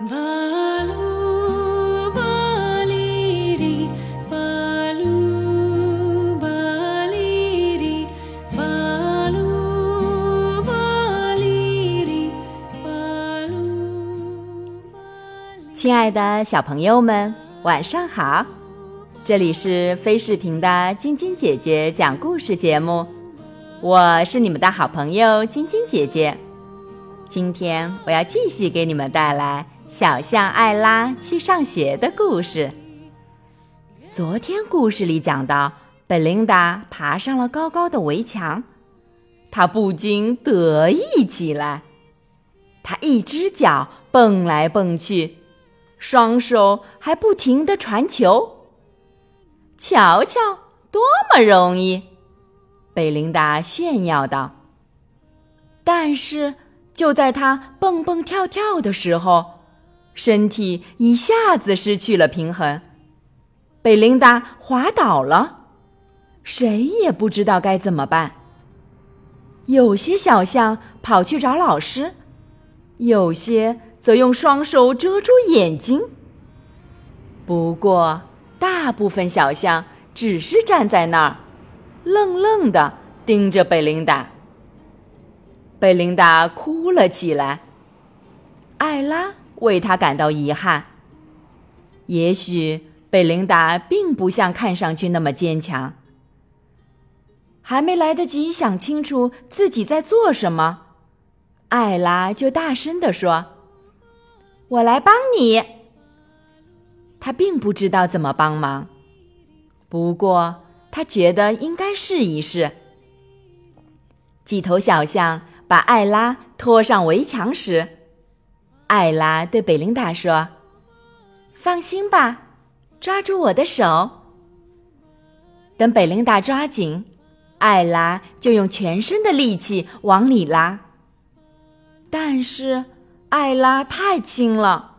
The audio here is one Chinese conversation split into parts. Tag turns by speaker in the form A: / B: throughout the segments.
A: 亲爱的小朋友们，晚上好！这里是飞视频的晶晶姐姐讲故事节目，我是你们的好朋友晶晶姐姐。今天我要继续给你们带来小象艾拉去上学的故事。昨天故事里讲到，贝琳达爬上了高高的围墙，她不禁得意起来。她一只脚蹦来蹦去，双手还不停地传球。瞧瞧，多么容易！贝琳达炫耀道。但是。就在他蹦蹦跳跳的时候，身体一下子失去了平衡，贝琳达滑倒了，谁也不知道该怎么办。有些小象跑去找老师，有些则用双手遮住眼睛。不过，大部分小象只是站在那儿，愣愣的盯着贝琳达。贝琳达哭了起来。艾拉为他感到遗憾。也许贝琳达并不像看上去那么坚强。还没来得及想清楚自己在做什么，艾拉就大声地说：“我来帮你。”他并不知道怎么帮忙，不过他觉得应该试一试。几头小象。把艾拉拖上围墙时，艾拉对贝琳达说：“放心吧，抓住我的手。”等贝琳达抓紧，艾拉就用全身的力气往里拉。但是艾拉太轻了，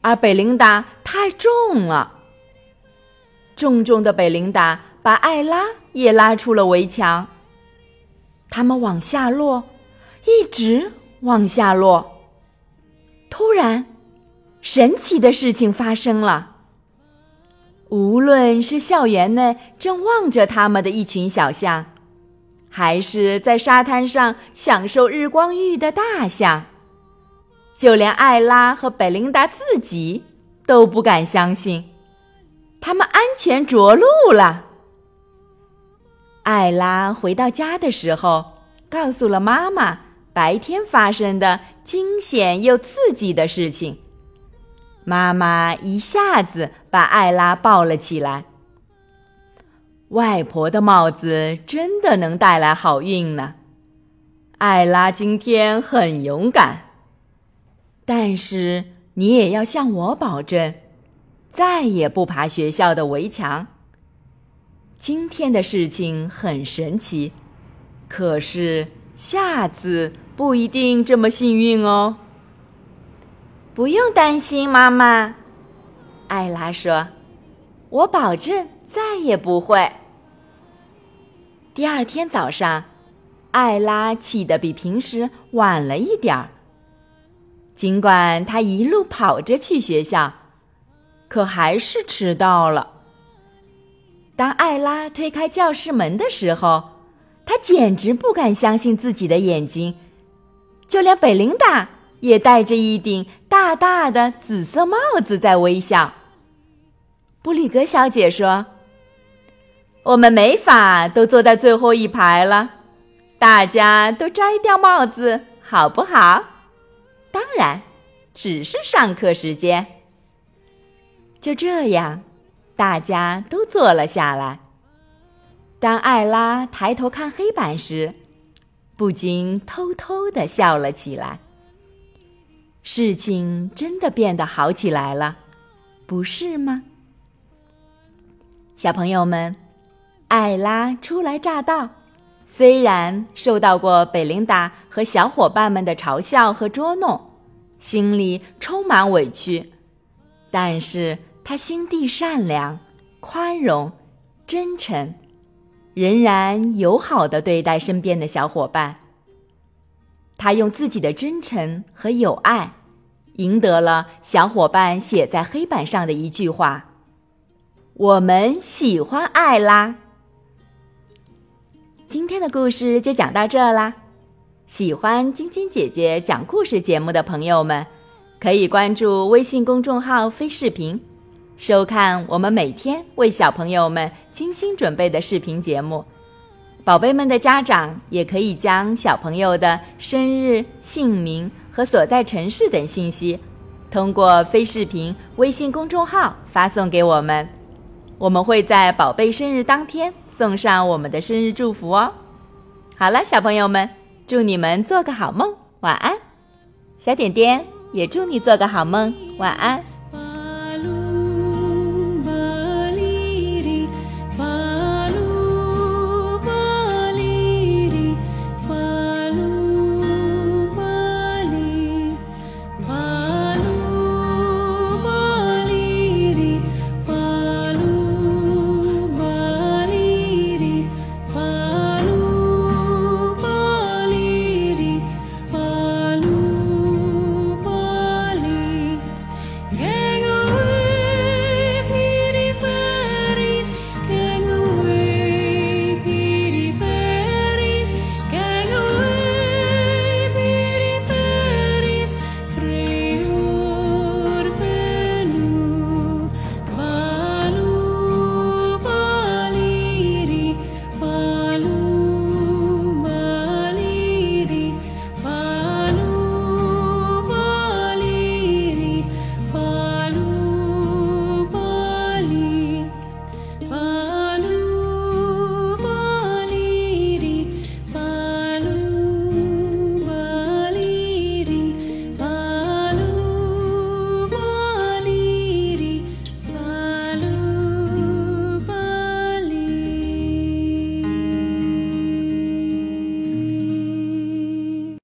A: 而贝琳达太重了。重重的贝琳达把艾拉也拉出了围墙。他们往下落。一直往下落。突然，神奇的事情发生了。无论是校园内正望着他们的一群小象，还是在沙滩上享受日光浴的大象，就连艾拉和贝琳达自己都不敢相信，他们安全着陆了。艾拉回到家的时候，告诉了妈妈。白天发生的惊险又刺激的事情，妈妈一下子把艾拉抱了起来。外婆的帽子真的能带来好运呢。艾拉今天很勇敢，但是你也要向我保证，再也不爬学校的围墙。今天的事情很神奇，可是下次。不一定这么幸运哦。不用担心，妈妈，艾拉说：“我保证再也不会。”第二天早上，艾拉起得比平时晚了一点儿。尽管她一路跑着去学校，可还是迟到了。当艾拉推开教室门的时候，她简直不敢相信自己的眼睛。就连贝琳达也戴着一顶大大的紫色帽子，在微笑。布里格小姐说：“我们没法都坐在最后一排了，大家都摘掉帽子，好不好？当然，只是上课时间。”就这样，大家都坐了下来。当艾拉抬头看黑板时，不禁偷偷的笑了起来。事情真的变得好起来了，不是吗？小朋友们，艾拉初来乍到，虽然受到过贝琳达和小伙伴们的嘲笑和捉弄，心里充满委屈，但是她心地善良、宽容、真诚。仍然友好的对待身边的小伙伴。他用自己的真诚和友爱，赢得了小伙伴写在黑板上的一句话：“我们喜欢爱啦。”今天的故事就讲到这啦。喜欢晶晶姐姐讲故事节目的朋友们，可以关注微信公众号“飞视频”，收看我们每天为小朋友们精心准备的视频节目。宝贝们的家长也可以将小朋友的生日、姓名和所在城市等信息，通过飞视频微信公众号发送给我们，我们会在宝贝生日当天送上我们的生日祝福哦。好了，小朋友们，祝你们做个好梦，晚安。小点点也祝你做个好梦，晚安。